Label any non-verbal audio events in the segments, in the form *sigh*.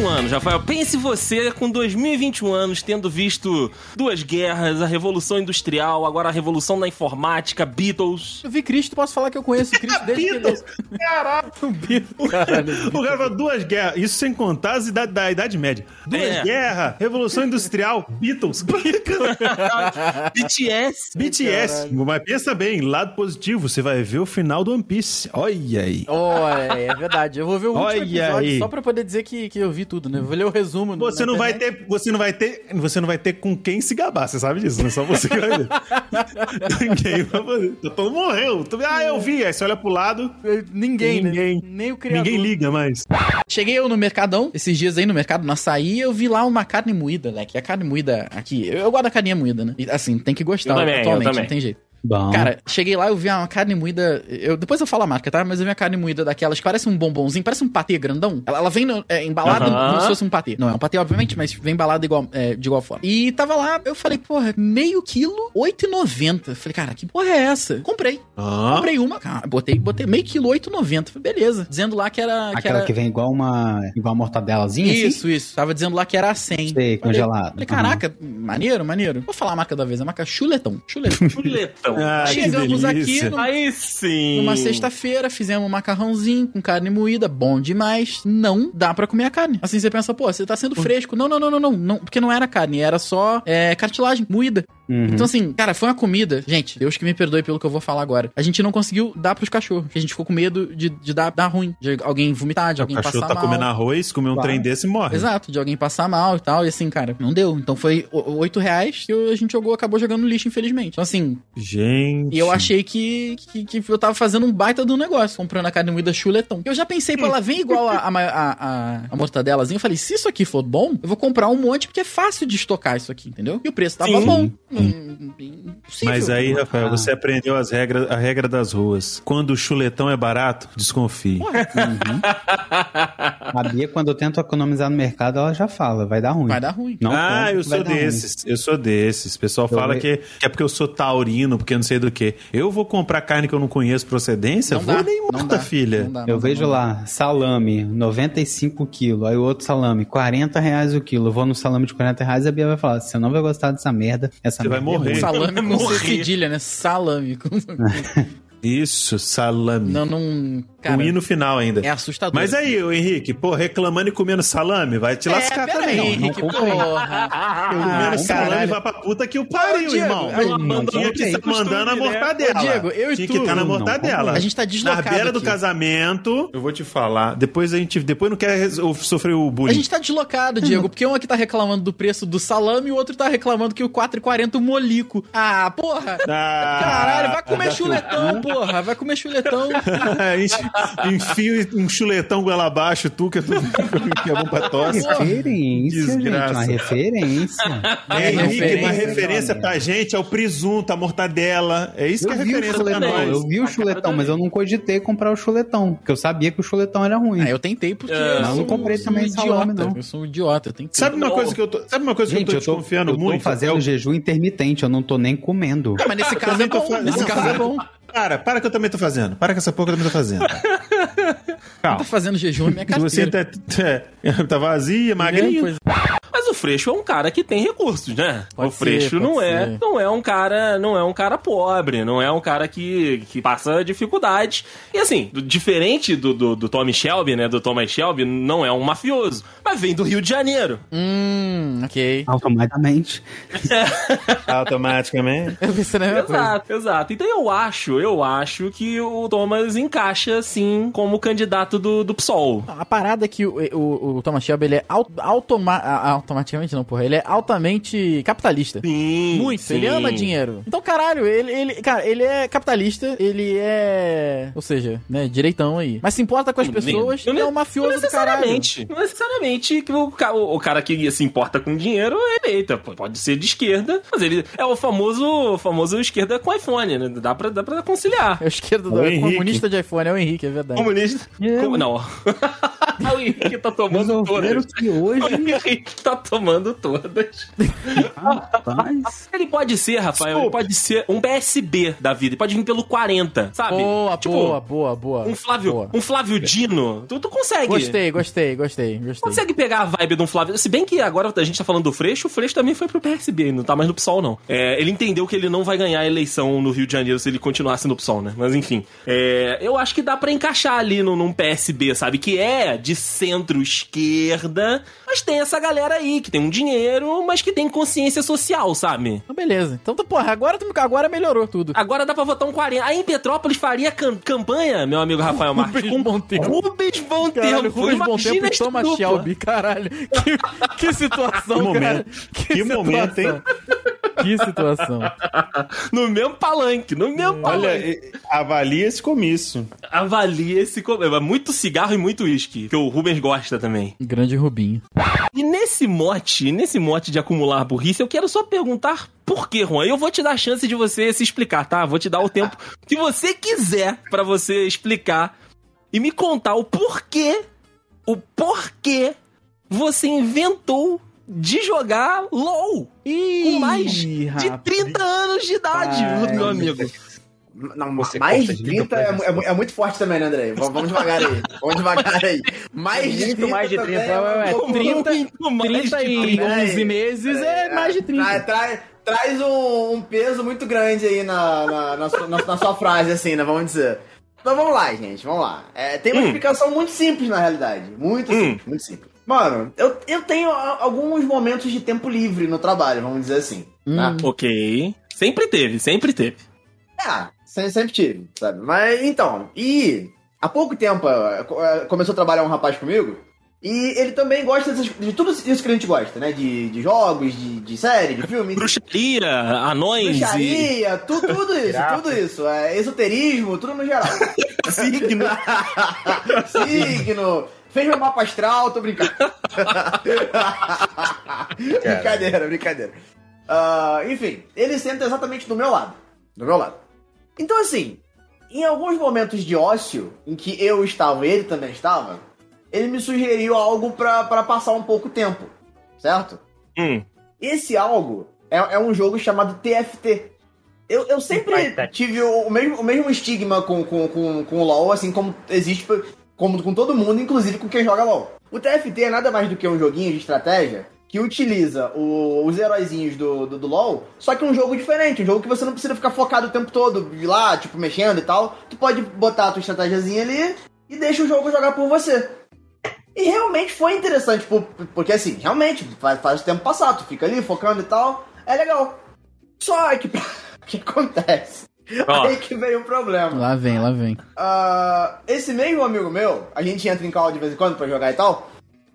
Um anos, Rafael. Pense você com 2021 anos, tendo visto duas guerras, a Revolução Industrial, agora a Revolução da Informática, Beatles. Eu vi Cristo, posso falar que eu conheço *laughs* Cristo desde Beatles. que ele... Caralho! *laughs* o Beatles. Caralho, o cara falou duas guerras, isso sem contar as idade, da Idade Média. Duas é. guerras, Revolução Industrial, Beatles. *laughs* BTS. BTS. Caralho. Mas pensa bem, lado positivo, você vai ver o final do One Piece. Olha aí. Olha, é verdade. Eu vou ver o último Olha episódio aí. só pra poder dizer que, que eu vi tudo, né? Vou ler o resumo. Você não vai ter, você não vai ter, você não vai ter com quem se gabar, você sabe disso, não é só você que vai ver. *laughs* Ninguém vai fazer. Todo morreu. Ah, eu vi. Aí você olha pro lado. Ninguém, ninguém. Né? Nem o criador. Ninguém liga mais. Cheguei eu no Mercadão, esses dias aí no mercado, no açaí, eu vi lá uma carne moída, né? Que a carne moída aqui. Eu, eu gosto da carninha moída, né? E, assim, tem que gostar eu também, atualmente, não tem jeito. Bom. Cara, cheguei lá, eu vi uma carne moída. Eu, depois eu falo a marca, tá? Mas eu vi uma carne moída daquelas que parece um bombonzinho, parece um patê grandão. Ela, ela vem no, é, embalada uhum. como se fosse um patê. Não é um patê, obviamente, mas vem embalada igual, é, de igual forma. E tava lá, eu falei, porra, meio quilo, 8,90. Falei, cara, que porra é essa? Comprei. Uhum. Comprei uma, cara, botei, botei meio quilo, 8,90. Beleza. Dizendo lá que era. Aquela que, era... que vem igual uma. igual uma mortadelazinha? Assim? Isso, assim? isso. Tava dizendo lá que era 100. Sei, congelado. Falei, caraca, uhum. maneiro, maneiro. Vou falar a marca da vez, a marca Chuletão. Chuletão. Chuletão. Ah, Chegamos aqui no, Aí sim. numa sexta-feira, fizemos um macarrãozinho com carne moída, bom demais. Não dá para comer a carne. Assim você pensa, pô, você tá sendo fresco. Não, não, não, não, não, não porque não era carne, era só é, cartilagem moída. Uhum. Então, assim, cara, foi uma comida. Gente, Deus que me perdoe pelo que eu vou falar agora. A gente não conseguiu dar pros cachorros. Porque a gente ficou com medo de, de dar, dar ruim. De alguém vomitar, de alguém passar mal. O cachorro tá comendo arroz, comer um claro. trem desse morre. Exato, de alguém passar mal e tal. E assim, cara, não deu. Então foi oito reais que a gente jogou, acabou jogando no lixo, infelizmente. Então, assim. Gente. E eu achei que, que, que, eu tava fazendo um baita do negócio, comprando a carne moída chuletão. Eu já pensei, pô, ela vem igual a, *laughs* a, a, a, mortadelazinha. Eu falei, se isso aqui for bom, eu vou comprar um monte, porque é fácil de estocar isso aqui, entendeu? E o preço tava Sim. bom. Hum, Mas aí, Rafael, ah. você aprendeu as regras, a regra das ruas. Quando o chuletão é barato, desconfie. Uhum. a Bia, quando eu tento economizar no mercado, ela já fala, vai dar ruim. Vai dar ruim. Não ah, eu sou desses. Ruim. Eu sou desses. O pessoal eu fala que, que, é porque eu sou taurino, porque eu não sei do que. Eu vou comprar carne que eu não conheço procedência? Não vou dá, nem muita, filha. Não dá, eu vejo lá, salame, 95 quilos. Aí o outro salame, 40 reais o quilo. Eu vou no salame de 40 reais e a Bia vai falar: você não vai gostar dessa merda. Essa você merda vai morrer. Salame com morrer. cedilha, né? Salame. *laughs* Isso, salame. Não, não. Cara, o i no final ainda. É assustador. Mas aí, o Henrique, pô, reclamando e comendo salame, vai te é, lascar também. Aí, Henrique, porra. comendo salame vai pra puta que o pariu, Diego, irmão. Eu não tinha que estar mandando a né? mortadela. Ô, Diego, eu e Tinha tu, que estar na mortadela. A gente tá deslocado Na beira aqui. do casamento, eu vou te falar, depois a gente, depois não quer sofrer o bullying. A gente tá deslocado, Diego, porque um aqui tá reclamando do preço do salame e o outro tá reclamando que o 4,40 o molico. Ah, porra. Ah, Caralho, vai comer chuletão, porra. Vai comer chuletão. *laughs* Enfia um chuletão goela abaixo, tu, que é, tudo, *laughs* que é bom pra tosse. Referência, Desgraça. gente, uma referência. É, Henrique, uma referência pra gente é o presunto, a mortadela. É isso eu que é referência pra nós. Eu vi o chuletão, mas eu não cogitei comprar o chuletão, porque eu sabia que o chuletão era ruim. Ah, eu tentei porque. É, mas eu não comprei também um salame, não. Eu sou um idiota. Eu sabe uma coisa que eu tô, sabe uma coisa gente, que eu tô desconfiando eu tô, muito? Eu tô fazendo é jejum intermitente, eu não tô nem comendo. mas nesse *laughs* caso é bom. Nesse caso é bom. Para, para que eu também tô fazendo. Para com essa porra que eu também tô fazendo. *laughs* Calma. Tá fazendo jejum na minha carteira. Você tá, tá, tá vazia, magrinho. O Freixo é um cara que tem recursos, né? Pode o Freixo ser, não é, não é um cara, não é um cara pobre, não é um cara que, que passa dificuldade. E assim, diferente do, do, do Tommy Shelby, né? Do Thomas Shelby, não é um mafioso, mas vem do Rio de Janeiro. Hum, ok. Automaticamente. *laughs* Automaticamente. exato, exato. Então eu acho, eu acho que o Thomas encaixa, sim, como candidato do, do PSOL. A parada é que o, o, o Thomas Shelby, ele é automa automaticamente não, porra. Ele é altamente capitalista. Sim. Muito. Sim. Ele ama dinheiro. Então, caralho, ele, ele, cara, ele é capitalista, ele é. Ou seja, né, direitão aí. Mas se importa com as pessoas, não, é um mafioso não do caralho. Não necessariamente. que o, o, o cara que se importa com dinheiro é eleita. Pode ser de esquerda, mas ele é o famoso, famoso esquerda com iPhone, né? Dá pra, dá pra conciliar. É o esquerda do O comunista de iPhone, é o Henrique, é verdade. Comunista. É. Como, não. *laughs* o Henrique tá tomando todas. que O hoje, Henrique tá tomando todas. rapaz, Ele pode ser, Rafael, ele pode ser um PSB da vida. Ele pode vir pelo 40, sabe? Boa, Tipo, boa, boa, boa. Um Flávio, Boa. um Flávio Dino. Tu, tu consegue. Gostei, gostei, gostei, gostei. Consegue pegar a vibe de um Flávio. Se bem que agora a gente tá falando do Freixo, o Freixo também foi pro PSB, não tá mais no PSOL, não. É, ele entendeu que ele não vai ganhar a eleição no Rio de Janeiro se ele continuasse no PSOL, né? Mas enfim. É, eu acho que dá pra encaixar ali no, num PSB, sabe? Que é de centro-esquerda, mas tem essa galera aí que tem um dinheiro, mas que tem consciência social, sabe? Então, beleza. Então, tá, porra, agora, tu- agora melhorou tudo. Agora dá pra votar um 40. Aí em Petrópolis faria cam- campanha, meu amigo Rafael Marques. Rubens Bom Tempo. Rubens Bom Caralho, Tempo. Rubens Bom Tempo e Thomas. Shelby, caralho. Que, que situação, Que momento. cara. Que momento, hein? Que situação. *laughs* No mesmo palanque, no mesmo Olha, palanque. e- avalia esse comício. Avalie esse. co- é Muito cigarro e muito uísque, que o Rubens gosta também. Grande Rubinho. E nesse mote, nesse mote de acumular burrice, eu quero só perguntar por que, Juan. Eu vou te dar a chance de você se explicar, tá? Vou te dar o tempo *laughs* que você quiser pra você explicar e me contar o porquê, o porquê você inventou de jogar LOL com mais de rapaz. 30 anos de idade, Ai, meu amigo. Não, Você mais de de 30 é, é é muito forte também, né, André? Vamos, devagar aí. Vamos devagar aí. Mais de Muito 30 mais de também 30, é um ué, pouco- 30, Muito mais 30 de e 30. 11 meses é mais de 30. Tra- tra- traz um, um peso muito grande aí na, na, na sua, na- na sua frase, assim, né? Vamos dizer. Então vamos lá, gente, vamos lá. É, tem uma Hum. explicação muito simples, na realidade. Muito Hum. simples, muito simples. Mano, eu, eu tenho alguns momentos de tempo livre no trabalho, vamos dizer assim. tá? Ok. Sempre teve, sempre teve. É, se- sempre tive, sabe? Mas então, e há pouco tempo co- eh, começou a trabalhar um rapaz comigo. E ele também gosta dessas- de tudo isso que a gente gosta, né? De, de jogos, de, de série, de filme. Bruxaria, anões e Bruxaria, tu, tudo isso, tudo isso. É, esoterismo, tudo no geral. *laughs* signo. *laughs* Signo. Fez meu mapa astral, tô brincando. *laughs* brincadeira, brincadeira. Ah, enfim, ele senta exatamente do meu lado. Do meu lado. Então, assim, em alguns momentos de ócio, em que eu estava e ele também estava, ele me sugeriu algo pra, pra passar um pouco tempo. Certo? Hum. Esse algo é, é um jogo chamado TFT. Eu, eu sempre tive o, mesmo, o mesmo estigma com, com, com, com o LoL, assim como existe como com todo mundo, inclusive com quem joga LoL. O TFT é nada mais do que um joguinho de estratégia que utiliza o- os heróizinhos do, do, do LoL, só que um jogo diferente, um jogo que você não precisa ficar focado o tempo todo lá, tipo, mexendo e tal. Tu pode botar a tua estratégiazinha ali e deixa o jogo jogar por você. E realmente foi interessante, tipo, porque assim, realmente, faz, faz o tempo passar, tu fica ali focando e tal, é legal. Só que, *laughs* o que acontece? Ó. Aí que veio o problema. Lá vem, lá vem. Ah, esse mesmo amigo meu, a gente entra em call de vez em quando pra jogar e tal,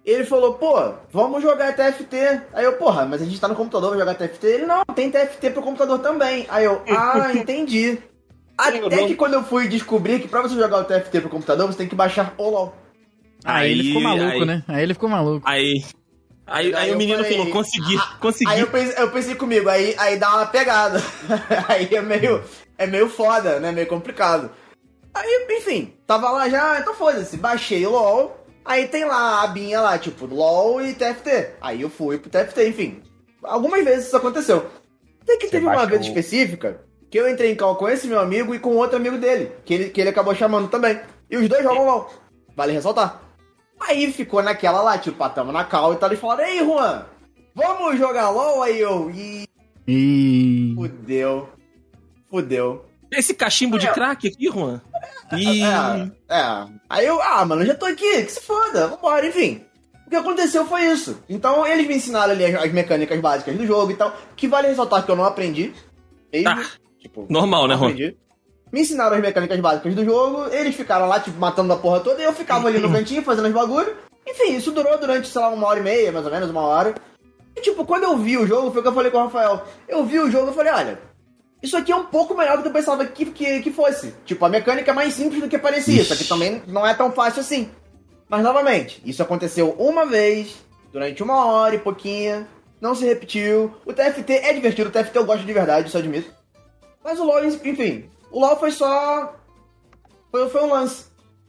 ele falou, pô, vamos jogar TFT. Aí eu, porra, mas a gente tá no computador, vai jogar TFT? Ele, não, tem TFT pro computador também. Aí eu, *laughs* ah, entendi. Até que quando eu fui descobrir que pra você jogar o TFT pro computador, você tem que baixar o LoL. Aí, ele ficou maluco, aí- né? Aí ele ficou maluco. Aí. Aí, aí Aí o menino falei, falou: consegui, Aí consegui. eu pensei, eu pensei comigo, aí, aí dá uma pegada. *laughs* aí é meio, é meio foda, né? Meio complicado. Aí, enfim, tava lá já, então foda-se, baixei o LOL. Aí tem lá a abinha lá, tipo, LOL e TFT. Aí eu fui pro TFT, enfim. Algumas vezes isso aconteceu. Até que teve uma baixa vez específica que eu entrei em call com esse meu amigo e com outro amigo dele, que ele, que ele acabou chamando também. E os dois jogam LOL. Vale ressaltar. Aí ficou naquela lá, tipo, ah, tamo na cal e tal. Eles falaram, ei, Juan, vamos jogar LOL? Aí eu, ih, E... fudeu. Fudeu. Esse cachimbo de crack aqui, Juan? Ih. É, é. Aí eu, ah, mano, já tô aqui, que se foda, vambora, enfim. O que aconteceu foi isso. Então eles me ensinaram ali as, as mecânicas básicas do jogo e tal, que vale ressaltar que eu não aprendi. Mesmo, Ah, tipo, normal, né, Juan? aprendi. Me ensinaram as mecânicas básicas do jogo, eles ficaram lá, tipo, matando a porra toda, e eu ficava ali no cantinho fazendo os bagulho. Enfim, isso durou durante, sei lá, uma hora e meia, mais ou menos, uma hora. E, tipo, quando eu vi o jogo, foi o que eu falei com o Rafael. Eu vi o jogo e falei, olha, isso aqui é um pouco melhor do que eu pensava que, que, que fosse. Tipo, a mecânica é mais simples do que parecia, só que também não é tão fácil assim. Mas novamente, isso aconteceu uma vez, durante uma hora e pouquinho, não se repetiu. O TFT é divertido, o TFT eu gosto de verdade, isso eu admito. Mas o LoL, enfim, o LoL foi só. Foi, foi um lance.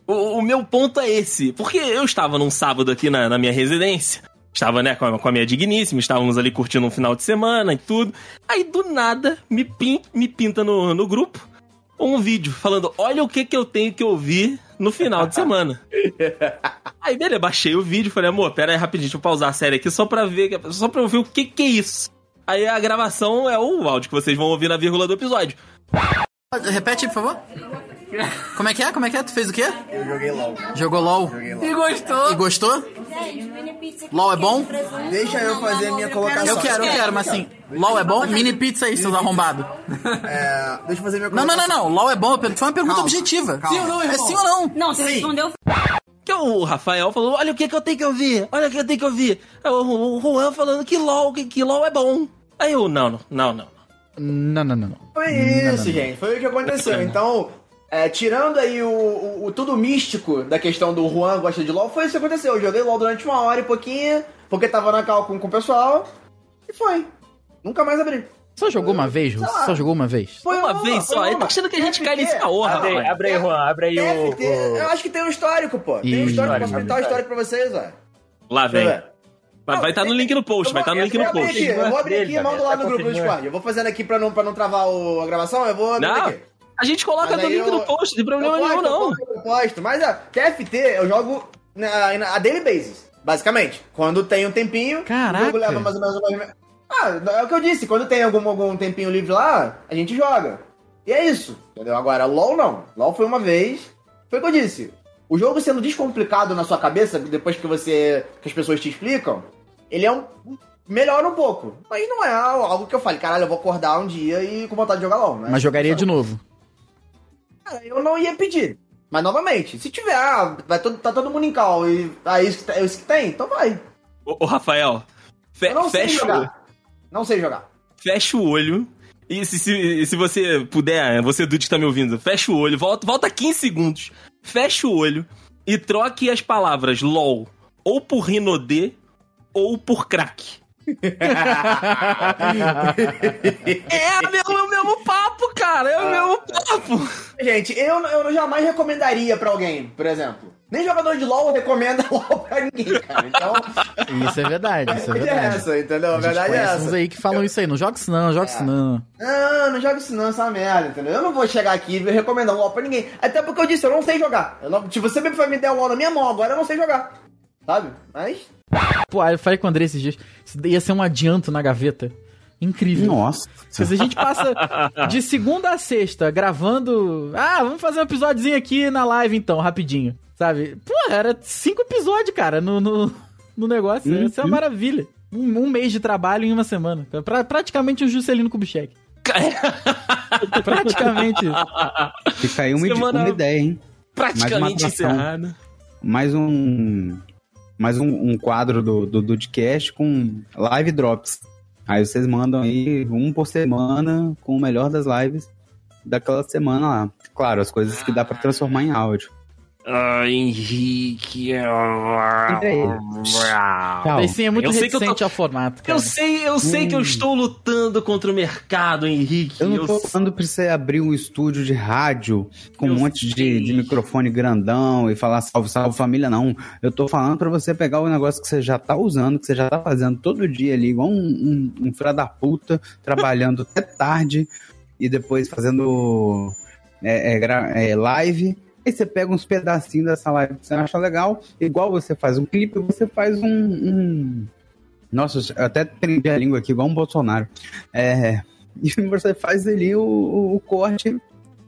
O, o, meu ponto é esse. Porque eu estava num sábado aqui na, na minha residência. Estava, né, com a, com a, minha digníssima, estávamos ali curtindo um final de semana e tudo. Aí, do nada, me, pin, me pinta no, no grupo um vídeo falando: olha o que, que eu tenho que ouvir no final de semana. *laughs* aí, beleza, baixei o vídeo falei, amor, pera aí rapidinho, deixa eu pausar a série aqui só pra ver, só pra ouvir o que, que é isso. Aí a gravação é o áudio que vocês vão ouvir na vírgula do episódio. Repete, por favor. Como é que é? Como é que é? Tu fez o quê? Eu joguei LOL. Jogou LOL? Joguei LOL. E gostou? E gostou? LOL é bom? Deixa eu fazer a minha colocação. Eu quero, eu quero, mas assim, LOL é bom? Mini pizza aí, seus arrombados. É, deixa eu fazer a minha Não, não, colocação. não, não. LOL é bom. Foi uma pergunta Calma, objetiva. calma. Sim ou não, É sim ou não? Não, você respondeu. Que o Rafael falou: olha o que, que eu tenho que ouvir, olha o que eu tenho que ouvir. Aí o, Juan falando que LOL, que, que LOL é bom. Aí eu, não, não, não, não. Não, não, não, não. Foi isso, gente. Foi o que aconteceu. Então, é, tirando aí o, o, o tudo místico da questão do Juan gosta de LOL, foi isso que aconteceu. Eu joguei LOL durante uma hora e pouquinho, porque tava na cal com, com o pessoal, e foi. Nunca mais abri. Só jogou uma vez, Russo? Só jogou uma vez? Foi Uma vez só, ele tá achando que a gente TFT. cai nesse caô, Abre, rapaz. abre aí, Juan, abre aí o. TFT, o- eu acho que tem um histórico, pô. Tem um histórico, posso pintar o histórico pra vocês, ó. Lá vem. Vai vai estar no link no post, vai estar no link no post. aqui, Eu vou abrir aqui e mando lá tá no grupo do. Discord. Eu vou fazendo aqui pra não, pra não travar o- a gravação, eu vou abrir Não, aqui. A gente coloca no link eu- no post, não tem problema eu nenhum, posto, não. Eu posto, eu posto. Mas a TFT eu jogo na, na a daily basis, basicamente. Quando tem um tempinho, Caraca. o jogo leva mais ou menos uma... Ah, é o que eu disse, quando tem algum, algum tempinho livre lá, a gente joga. E é isso, entendeu? Agora, LoL não. LoL foi uma vez, foi o que eu disse. O jogo sendo descomplicado na sua cabeça, depois que você. que as pessoas te explicam, ele é um. melhora um pouco. Mas não é algo que eu fale, caralho, eu vou acordar um dia e com vontade de jogar LoL, né? Mas jogaria de novo. Cara, eu não ia pedir. Mas novamente, se tiver, ah, vai todo, tá todo mundo em call e ah, isso, que, tá- é isso que tem, então vai. Ô, ô, Rafael, fe- não sei fecha, o- jogar. Não sei jogar. fecha o olho. E se, se, se você puder, você Dude que tá me ouvindo, fecha o olho, volta, volta 15 segundos, fecha o olho e troque as palavras LOL ou por Rinodê ou por crack. *laughs* É o mesmo, o mesmo papo, cara, é o mesmo papo. Gente, eu, eu jamais recomendaria pra alguém, por exemplo. Nem jogador de LoL recomenda *laughs* LoL pra ninguém, cara. Então, Isso é verdade, isso é verdade é essa, entendeu? A verdade é uns essa. aí que falam isso aí. Não joga isso não, joga isso não. Não, não joga isso não, essa merda, entendeu? Eu não vou chegar aqui e recomendar LoL pra ninguém. Até porque eu disse, eu não sei jogar. Eu não- se você me me der o LoL na minha mão agora, eu não sei jogar. Sabe? Mas. Pô, eu falei com o André esses dias. Isso ia ser um adianto na gaveta. Incrível. Nossa. Se a gente passa de segunda a sexta gravando. Ah, vamos fazer um episódiozinho aqui na live então, rapidinho. Sabe? Pô, era cinco episódios, cara, no, no, no negócio. Uhum. Isso é uma maravilha. Um, um mês de trabalho em uma semana. Pra, praticamente um Juscelino Kubitschek. *laughs* Praticamente isso. Fica aí uma, Semana- uma ideia, hein? Praticamente atração. encerrado. Mais um. Mais um, um quadro do, do Dudcast com live drops. Aí vocês mandam aí um por semana com o melhor das lives daquela semana lá. Claro, as coisas que dá pra transformar em áudio. Ah, Henrique. Tchau. Esse sim é muito Eu sei que eu tô- ao formato, cara. Eu sei, eu sei que eu estou lutando contra o mercado, Henrique. Eu não tô Eu falando pra você abrir um estúdio de rádio com um Eu monte de, de microfone grandão e falar salve, salve família, não. Eu tô falando pra você pegar o negócio que você já tá usando, que você já tá fazendo todo dia ali, igual um, um, um filho da puta, *laughs* trabalhando até tarde e depois fazendo é, é, é, live. Aí você pega uns pedacinhos dessa live que você acha legal, igual você faz um clipe, você faz um. um... Nossa, eu até prendi a língua aqui, igual um Bolsonaro. É, *laughs* e você faz ali o, o- o corte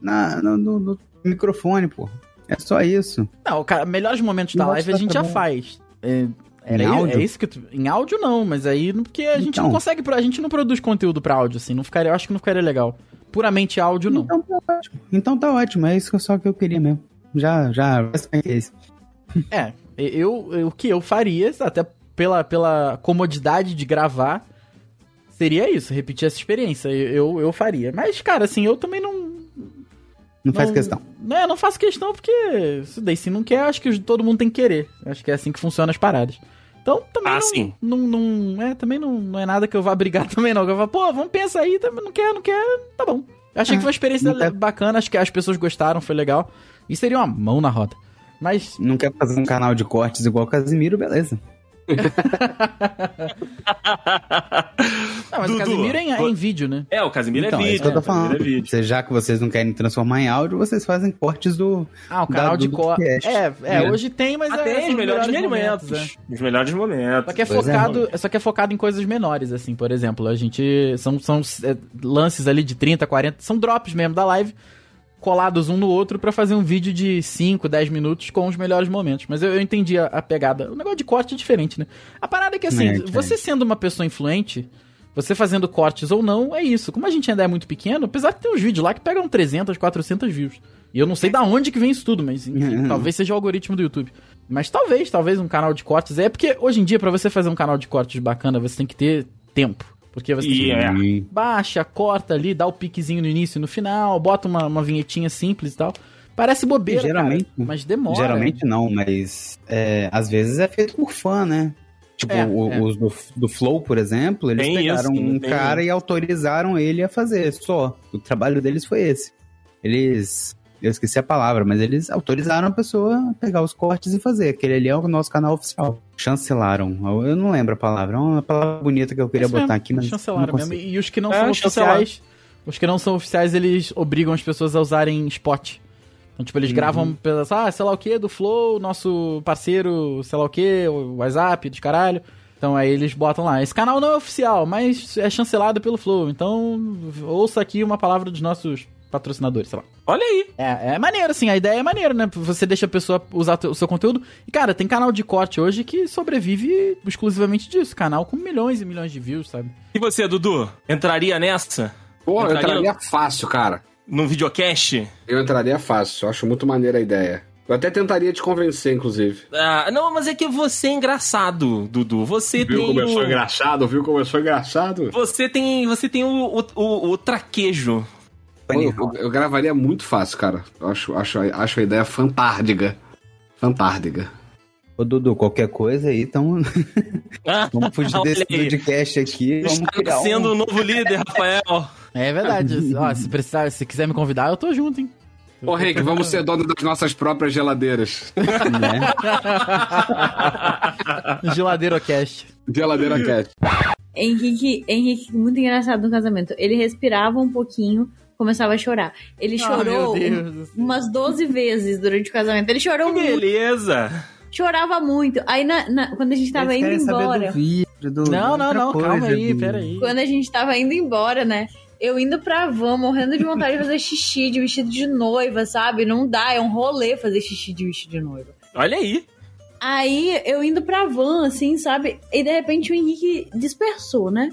na, no, no- no microfone, pô. É só isso. Não, cara, melhores momentos da live a gente já faz. É, era Em i- áudio? é isso que tu, em áudio não, mas aí porque a gente Então. não consegue, a gente não produz conteúdo pra áudio assim, não ficaria, eu acho que não ficaria legal. Puramente áudio não. Então tá ótimo. Então tá ótimo, é isso que eu- só que eu queria mesmo. Já, já, é isso. *laughs* É, eu, eu- o que eu faria, até pela, pela comodidade de gravar, seria isso, repetir essa experiência. Eu, eu, eu faria. Mas, cara, assim, eu também não. Não faz questão. É, não faço questão porque se daí se não quer, acho que todo mundo tem que querer. Acho que é assim que funcionam as paradas. Então também Ah, não, sim. não, não, é, também não, não é nada que eu vá *laughs* brigar também não. Eu vou, pô, vamos pensar aí, também não quer, não quer, tá bom. Achei que foi uma experiência não bacana, acho que as pessoas gostaram, foi legal. E seria uma mão na roda. Mas Não quer fazer um canal de cortes igual o Casimiro, beleza. *laughs* Não, mas Dudu, o Casimiro é em, é em vídeo, né? É, o Casimiro então, é é vídeo. isso que eu tô o Casimiro falando. É já que vocês não querem transformar em áudio, vocês fazem cortes do. Ah, o canal da- de do corte. podcast. É, é, É. hoje tem, mas é, Até são os melhores momentos, momentos. né? Os melhores momentos. Só que é Pois é. focado, só que é focado em coisas menores, assim, por exemplo, a gente são, são é, lances ali de 30, 40, são drops mesmo da live colados um no outro pra fazer um vídeo de 5, 10 minutos com os melhores momentos. Mas eu, eu entendi a, a pegada. O negócio de corte é diferente, né? A parada é que assim, É, diferente. você sendo uma pessoa influente, você fazendo cortes ou não, é isso. Como a gente ainda é muito pequeno, apesar de ter uns vídeos lá que pegam 300, 400 views. E eu não sei da onde que vem isso tudo, mas enfim, talvez seja o algoritmo do YouTube. Mas talvez, talvez um canal de cortes. É porque hoje em dia, pra você fazer um canal de cortes bacana, você tem que ter tempo. Porque você E é. E- baixa, corta ali, dá o piquezinho no início e no final, bota uma, uma vinhetinha simples e tal. Parece bobeira, Geralmente- cara, mas demora. Geralmente não, mas é, às vezes é feito por fã, né? Tipo, É, o- é. os do, do Flow, por exemplo, eles Tem pegaram isso, um tem cara isso. e autorizaram ele a fazer só. O trabalho deles foi esse. Eles. Eu esqueci a palavra, mas eles autorizaram a pessoa a pegar os cortes e fazer. Aquele ali é o nosso canal oficial. Chancelaram. Eu não lembro a palavra. É uma palavra bonita que eu queria Isso mesmo, botar aqui, mas. chancelaram não mesmo. consigo. E os que não É, são chancelaram. oficiais, os que não são oficiais, eles obrigam as pessoas a usarem spot. Então, tipo, eles gravam, pelas- ah, sei lá o que, do Flow, nosso parceiro, sei lá o que, o WhatsApp, dos caralho. Então aí eles botam lá. Esse canal não é oficial, mas é chancelado pelo Flow. Então, ouça aqui uma palavra dos nossos patrocinadores, sei lá. Olha aí. É, é maneiro, assim, a ideia é maneira, né? Você deixa a pessoa usar o seu conteúdo. E, cara, tem canal de corte hoje que sobrevive exclusivamente disso. Canal com milhões e milhões de views, sabe? E você, Dudu? Entraria nessa? Pô, eu Entraria- entraria fácil, cara. Num videocast? Eu entraria fácil. Eu acho muito maneira a ideia. Eu até tentaria te convencer, inclusive. Ah, não, mas é que você é engraçado, Dudu. Você Viu tem. como eu sou engraçado? Viu como eu sou engraçado? Você tem. Você tem o, o, o, o traquejo. Pô, eu, eu gravaria muito fácil, cara. Eu acho, acho, acho a ideia fantástica. Fantástica. Ô, Dudu, qualquer coisa aí, então. Vamos fugir Olha desse aí. podcast aqui. Vamos Está sendo um... o novo líder, Rafael. É verdade. *laughs* Ó, se precisar, se quiser me convidar, eu tô junto, hein? Ô, Henrique, vamos ser dono das nossas próprias geladeiras. né? *laughs* Geladeiro Cast. Geladeira Cat. Henrique, Henrique, muito engraçado no casamento. Ele respirava um pouquinho, começava a chorar. Ele Ah, chorou umas 12 vezes durante o casamento. Ele chorou muito, Beleza. chorava muito. Aí, na- na- quando a gente tava Eles indo embora, do vídeo, do, Não, não, não, coisa, calma aí, do- peraí. quando a gente tava indo embora, né? Eu indo pra van, morrendo de vontade de fazer xixi de vestido de noiva, sabe? Não dá, é um rolê fazer xixi de vestido de noiva. Olha aí. Aí eu indo pra van, assim, sabe? E de repente o Henrique dispersou, né?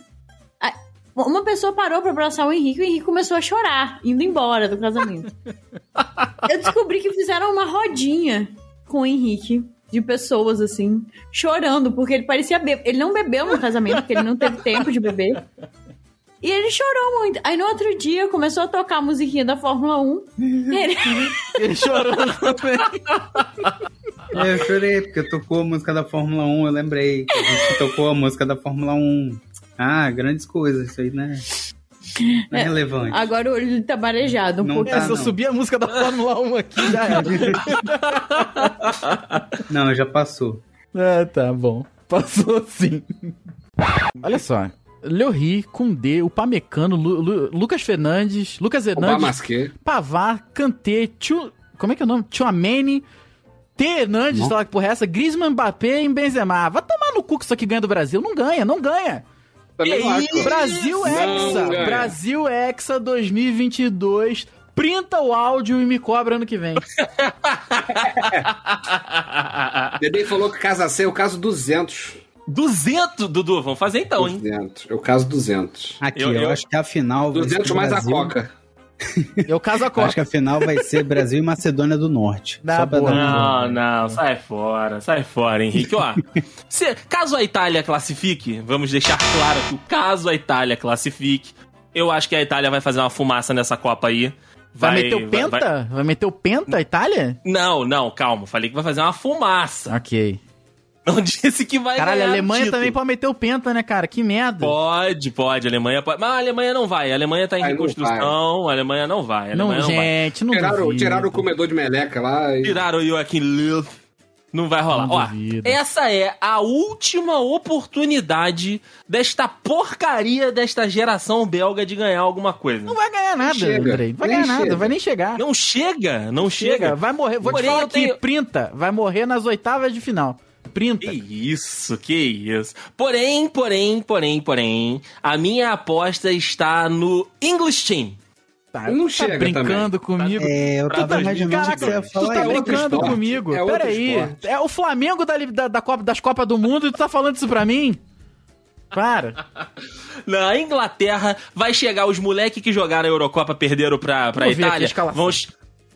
Uma pessoa parou pra abraçar o Henrique e o Henrique começou a chorar, indo embora do casamento. *laughs* eu descobri que fizeram uma rodinha com o Henrique. De pessoas, assim, chorando, porque ele parecia beber. Ele não bebeu no casamento, porque ele não teve tempo de beber. E ele chorou muito. Aí no outro dia começou a tocar a musiquinha da Fórmula 1. E ele... *laughs* Ele chorou também. É, eu chorei, porque tocou a música da Fórmula 1, eu lembrei. que A gente tocou a música da Fórmula 1. Ah, grandes coisas, isso aí, né? Não é, relevante. Agora o olho dele tá marejado um Não pouquinho. É, tá. se eu subir a música da Fórmula 1 aqui, já era. *laughs* Não, já passou. Ah, tá bom. Passou sim. Olha só. Leorri, Kundê, o Pamecano, Lu- Lu- Lucas Fernandes, Lucas Hernandes. Pavar, Kanté, Tchu... Como é que é o nome? Tchouameni, T. Hernandes, sei lá que porra é essa, Griezmann, Mbappé e Benzema. Vai tomar no cu que isso aqui ganha do Brasil. Não ganha, não ganha. Também não acho. Brasil Hexa. Brasil Hexa 2022. Printa o áudio e me cobra ano que vem. *laughs* Dedei falou que casa C é o caso 200. 200, Dudu. Vamos fazer então, hein? 200. É o caso 200. Aqui, Eu- eu, eu- acho que a final. vai 200 ser mais a Brasil- Coca. *laughs* Eu caso a Eu acho que Copa. a final vai ser Brasil e Macedônia do Norte. Dar Não, não, sai fora, sai fora, Henrique. Ó, *laughs* se- caso a Itália classifique, vamos deixar claro que o caso a Itália classifique, eu acho que a Itália vai fazer uma fumaça nessa Copa aí. Vai, meter o penta? Vai... vai meter o penta, Itália? Não, não, calma. Falei que vai fazer uma fumaça. Ok. Não disse que vai Caralho, a Alemanha também pode meter o penta, né, cara? Que merda. Pode, pode. A Alemanha pode. Mas a Alemanha não vai. A Alemanha tá em reconstrução. A Alemanha não vai. A Alemanha não, não gente, vai. não tiraram, tiraram o comedor de meleca lá. E... Tiraram o Joaquim Löw. Não vai rolar. Não Ó, essa é a última oportunidade desta porcaria desta geração belga de ganhar alguma coisa. Não vai ganhar nada, chega. Andrei. Não vai nem ganhar chega. nada, vai nem chegar. Não chega, não chega. chega. Vai morrer. Vou Porém, te falar aqui, tenho... printa. Vai morrer nas oitavas de final. Printa. Que isso, que isso. Porém, porém, porém, porém, a minha aposta está no English Team. Tá, não tá chega brincando também. comigo. É, eu tava imaginando que você ia falar. Tu tá brincando comigo. É Peraí. É o Flamengo da, da, da Copa, das Copas do Mundo e tu tá falando isso pra mim? Para. *laughs* Na Inglaterra vai chegar os moleques que jogaram a Eurocopa perderam pra, pra Itália. Vão,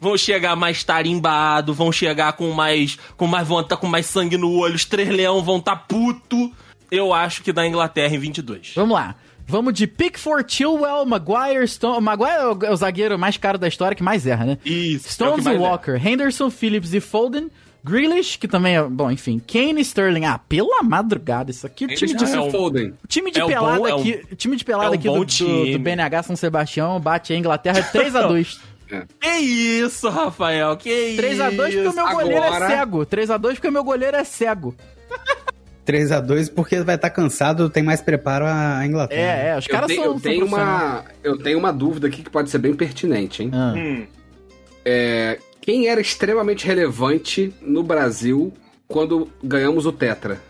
vão chegar mais tarimbados, vão chegar com mais com mais vontade, com mais sangue no olho, os três leão vão tá puto. Eu acho que da Inglaterra em 22. Vamos lá. Vamos de Pickford, Chilwell, Maguire, Stone... Maguire é o, é o, zagueiro mais caro da história que mais erra, né? Isso. É Stones e Walker, é. Henderson, Phillips e Foden. Grealish, que também é. Bom, enfim. Kane Sterling. Ah, pela madrugada, isso aqui. O time de, é um, Foden. time de é pelada bom, aqui. É um, time de pelada é aqui do, do, do, BNH São Sebastião bate a Inglaterra *laughs* 3x2. É. Que isso, Rafael, que 3 isso. 3x2 porque o meu goleiro é cego. 3x2 porque o meu goleiro é cego. 3x2 porque vai estar tá cansado, tem mais preparo a Inglaterra. É, é, os caras são. Eu tenho, uma, eu tenho uma dúvida aqui que pode ser bem pertinente, hein? Ah. Hum. É, quem era extremamente relevante no Brasil quando ganhamos o Tetra?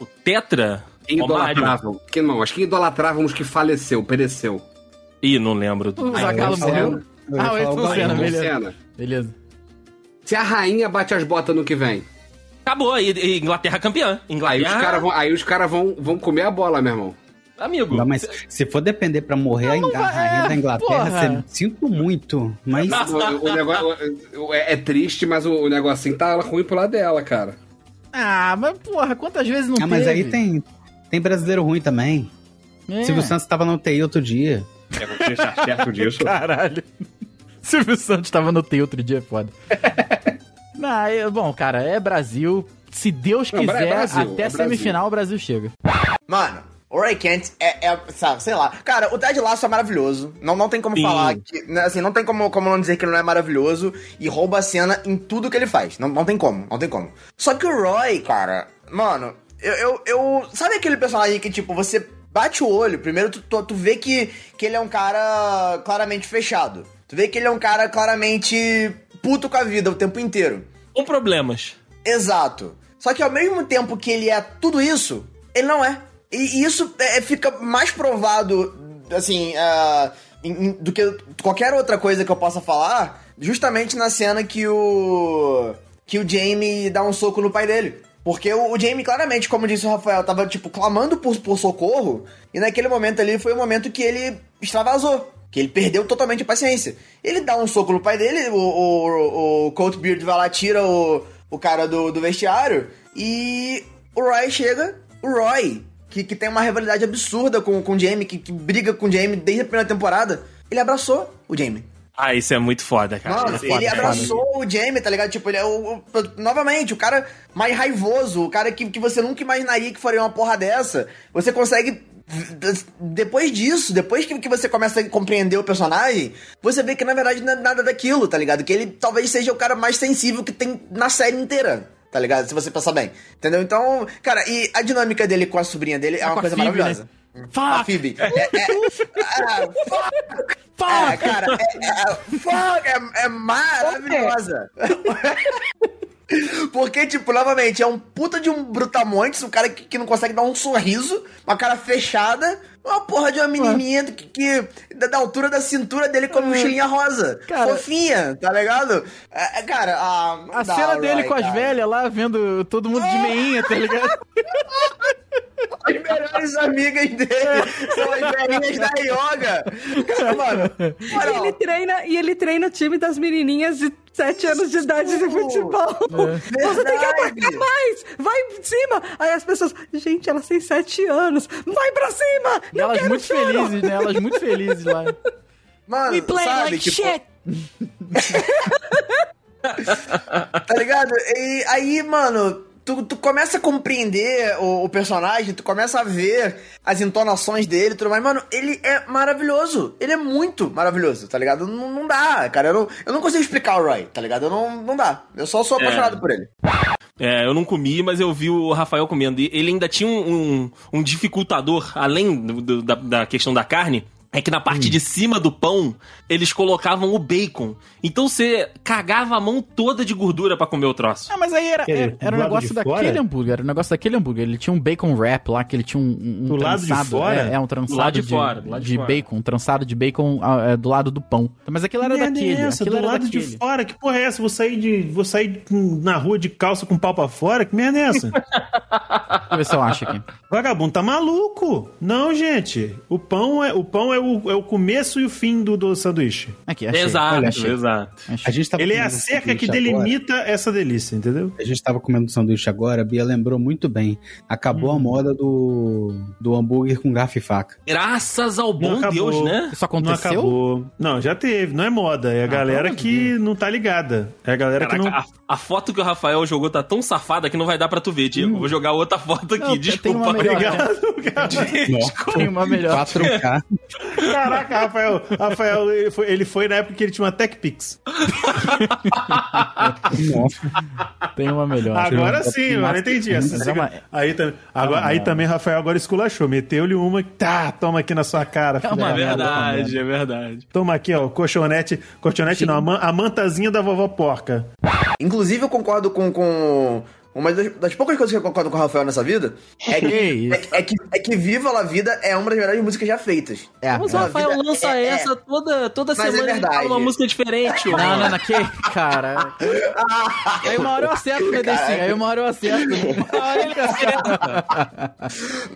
O Tetra? Quem idolatravam? Quem, não, acho que idolatrávamos que faleceu, pereceu. Ih, não lembro. O Zagallo morreu. Ah, o Ayrton Senna, beleza. Beleza. Se a rainha bate as botas no que vem. Acabou, e, Inglaterra campeã. Inglaterra... Aí os caras vão, aí os cara vão, vão comer a bola, meu irmão. Amigo. Não, mas se for depender pra morrer não, a, a rainha é, da Inglaterra, você, sinto muito. Mas. o, o, negócio é, é, triste, mas o, o negocinho tá ruim pro lado dela, cara. Ah, mas porra, quantas vezes não ah, mas aí tem, tem brasileiro ruim também. É. Silvio Santos tava no TI outro dia. É, você está certo disso. *laughs* Caralho. Silvio Santos tava no TI outro dia, é foda. *laughs* não, é, bom, cara, é Brasil. Se Deus quiser, não, é Brasil, até é semifinal o Brasil chega. Mano, o Ray Kent é, é, sabe, sei lá. Cara, o Ted Lasso é maravilhoso. Não, não tem como Sim. falar que. Né, assim, não tem como, como não dizer que ele não é maravilhoso e rouba a cena em tudo que ele faz. Não, não tem como, não tem como. Só que o Roy, cara, mano, eu, eu, eu. Sabe aquele personagem que, tipo, você bate o olho, primeiro tu, tu, tu vê que, que ele é um cara claramente fechado. Tu vê que ele é um cara claramente puto com a vida o tempo inteiro. Com problemas. Exato. Só que ao mesmo tempo que ele é tudo isso, ele não é. E isso é, fica mais provado, assim, uh, em, em, do que qualquer outra coisa que eu possa falar, justamente na cena que o. que o Jamie dá um soco no pai dele. Porque o, o Jamie, claramente, como disse o Rafael, tava, tipo, clamando por, por socorro, e naquele momento ali foi o momento que ele extravasou. Que ele perdeu totalmente a paciência. Ele dá um soco no pai dele, o, o, o Colt Beard vai lá, tira o, o cara do, do vestiário, e o Roy chega. O Roy que, que tem uma rivalidade absurda com, com o Jamie, que, que briga com o Jamie desde a primeira temporada, ele abraçou o Jamie. Ah, isso é muito foda, cara. Nossa, é foda, ele abraçou foda. o Jamie, tá ligado? Tipo, ele é o, o, novamente, o cara mais raivoso, o cara que, que você nunca imaginaria que faria uma porra dessa. Você consegue. Depois disso, depois que, que você começa a compreender o personagem, você vê que na verdade não é nada daquilo, tá ligado? Que ele talvez seja o cara mais sensível que tem na série inteira tá ligado? Se você pensar bem. Entendeu? Então, cara, e a dinâmica dele com a sobrinha dele é, é uma coisa Phoebe, maravilhosa. Né? Fuck! A Phoebe. *laughs* É, é, é, fuck! Fuck! É, cara, é, é, fuck! É, é maravilhosa. *laughs* Porque, tipo, novamente, é um puta de um brutamontes, um cara que, que não consegue dar um sorriso, uma cara fechada, uma porra de uma menininha que, que da, da, altura da cintura dele com a mochilinha rosa. Cara, Fofinha, tá ligado? É, é cara, a... A cena dele com as velhas lá, vendo todo mundo de meinha, tá ligado? *laughs* As melhores amigas dele são as velhinhas da yoga. Cara, mano. E ele, treina, e ele treina o time das menininhas de sete anos de idade de futebol. É. Você tem que atacar mais! Vai em cima! Aí as pessoas, gente, elas têm sete anos, vai pra cima! E elas muito choro. felizes, né? Elas muito felizes lá. Mano, We play sabe, like tipo, shit! *laughs* tá ligado? E aí, mano, tu, tu começa a compreender o, o, personagem, tu começa a ver as entonações dele e tudo mais. Mano, ele é maravilhoso. Ele é muito maravilhoso, tá ligado? Não, não dá, cara. Eu não, eu não consigo explicar o Roy, tá ligado? Eu não, não dá. Eu só sou apaixonado é. por ele. É, eu não comi, mas eu vi o Rafael comendo. E ele ainda tinha um, um, um dificultador, além do, do, da, da questão da carne, é que na parte hum. de cima do pão, eles colocavam o bacon. Então você cagava a mão toda de gordura para comer o troço. Ah, mas aí era, era, era o negócio daquele hambúrguer. Era o negócio daquele hambúrguer. Ele tinha um bacon wrap lá, que ele tinha um, um do trançado. Lado de fora? É, é um trançado do lado de, de, fora, do lado de, de fora. bacon. Um trançado de bacon uh, do lado do pão. Mas aquilo era Merda daquele. Essa, aquilo do era lado daquele. de fora? Que porra é essa? Vou sair, de, vou sair na rua de calça com pau pra fora? Que merda é essa? *laughs* Deixa eu ver se eu acho aqui. Vagabundo tá maluco. Não, gente. O pão é o, pão é o, é o começo e o fim do, do sanduíche. Aqui, achei. Exato, Olha, achei. exato. A gente tava Ele é a cerca que delimita agora. essa delícia, entendeu? A gente tava comendo sanduíche agora, a Bia lembrou muito bem. Acabou hum. a moda do, do hambúrguer com garfo e faca. Graças ao bom Deus, né? Isso aconteceu? Não acabou. Não, já teve. Não é moda. É a ah, galera que Deus. não tá ligada. É a galera Caraca, que não... A, a, foto que o Rafael jogou tá tão safada que não vai dar pra tu ver, Diego. Hum. Vou jogar outra foto aqui. Não, Desculpa. Obrigado, *laughs* Tem uma melhor. 4K. *laughs* Caraca, Rafael. Rafael, ele foi, ele foi na época que ele tinha uma TechPix. Tem uma melhor. Agora sim, mano, entendi. Essa, é aí, agora, aí também, Rafael, agora esculachou. Meteu-lhe uma, tá, toma aqui na sua cara. É uma verdade, é verdade. Toma aqui, ó, colchonete. Colchonete sim. não, a, mantazinha da vovó porca. Inclusive, eu concordo com, com uma das, das, poucas coisas que eu concordo com o Rafael nessa vida *laughs* é que, é, é, que, é que Viva La Vida é uma das melhores músicas já feitas. É, mas o Rafael lança é, é, essa toda, toda mas é semana é verdade. uma música diferente. Não, não, não, que *laughs* cara. aí uma hora eu acerto, Medecinho. Aí uma hora eu acerto. *laughs*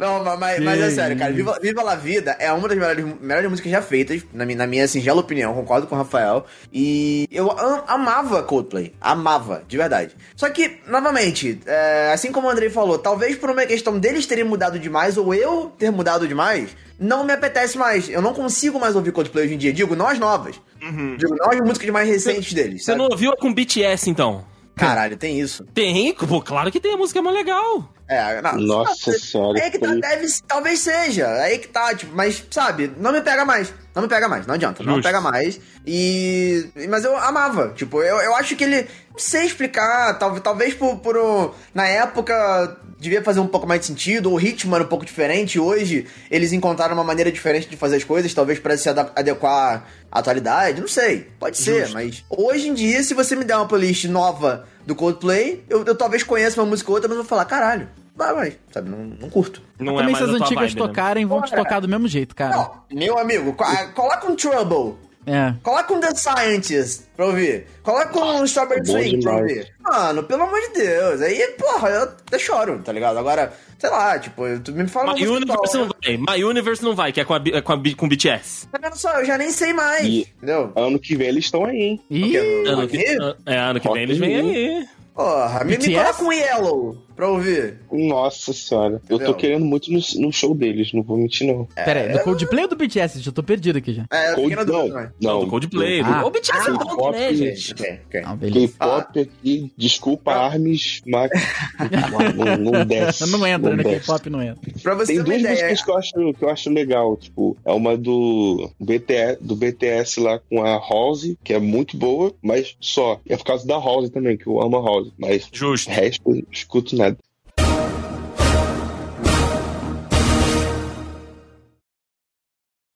não, mas, mas é sério, cara. Viva, Viva La Vida é uma das melhores, melhores músicas já feitas, na minha, na minha singela opinião. Concordo com o Rafael. E eu am, amava Coldplay. Amava, de verdade. Só que, novamente, é, assim como o Andrei falou, talvez por uma questão deles terem mudado demais ou eu ter mudado demais, não me apetece mais. Eu não consigo mais ouvir Coldplay hoje em dia. Digo, nós novas. Uhum. Digo, nós músicas mais recentes deles. Você não ouviu com BTS, então? Caralho, tem isso. Tem? Pô, claro que tem, a música é mais legal. É, não, Nossa senhora. É que tá, deve, talvez seja. É aí que tá, tipo, mas, sabe, não me pega mais. Não me pega mais, não adianta, Justo. não me pega mais. E. Mas eu amava. Tipo, eu, eu acho que ele. Não sei explicar, talvez, talvez por, por. Na época devia fazer um pouco mais de sentido, o ritmo era um pouco diferente. Hoje eles encontraram uma maneira diferente de fazer as coisas, talvez para se adequar à atualidade, não sei, pode ser, Justo. mas hoje em dia, se você me der uma playlist nova do Coldplay, eu, eu talvez conheça uma música ou outra, mas eu vou falar, caralho, vai, vai, sabe, não, não curto. Não Também é se as antigas vibe, né? tocarem, né? vão te tocar do mesmo jeito, cara. Não, meu amigo, coloca um Trouble. É. Coloca um The Scientist pra ouvir. Coloca um Strawberry Swing pra ouvir. Mano, pelo amor de Deus. Aí, porra, eu até choro, tá ligado? Agora, sei lá, tipo, tu me fala My Universe não vai. My Universe não vai, que é com, a, com, a, com BTS. Tá vendo só? Eu já nem sei mais. E entendeu? Ano que vem eles estão aí, hein? Ih, ano que, é, ano que vem eles vêm aí. Porra, me, me coloca um Yellow pra ouvir. Nossa senhora. Eu tô querendo muito no, no, show deles, não vou mentir, não. É, Pera aí, do Coldplay ou do BTS? Já tô perdido aqui já. É, Cold, não, não, não, do Coldplay. Ah. O BTS é bom, né, gente? K-pop aqui, desculpa, ah. Armes, mas não, não desce. Não entra, né? K-pop não entra. Pra você Tem duas músicas que eu, acho, que eu acho legal, tipo, é uma do BTS, do BTS lá com a Rose, que é muito boa, mas só. É por causa da Rose também, que eu amo a Rose. Mas Justo. o resto eu escuto nada.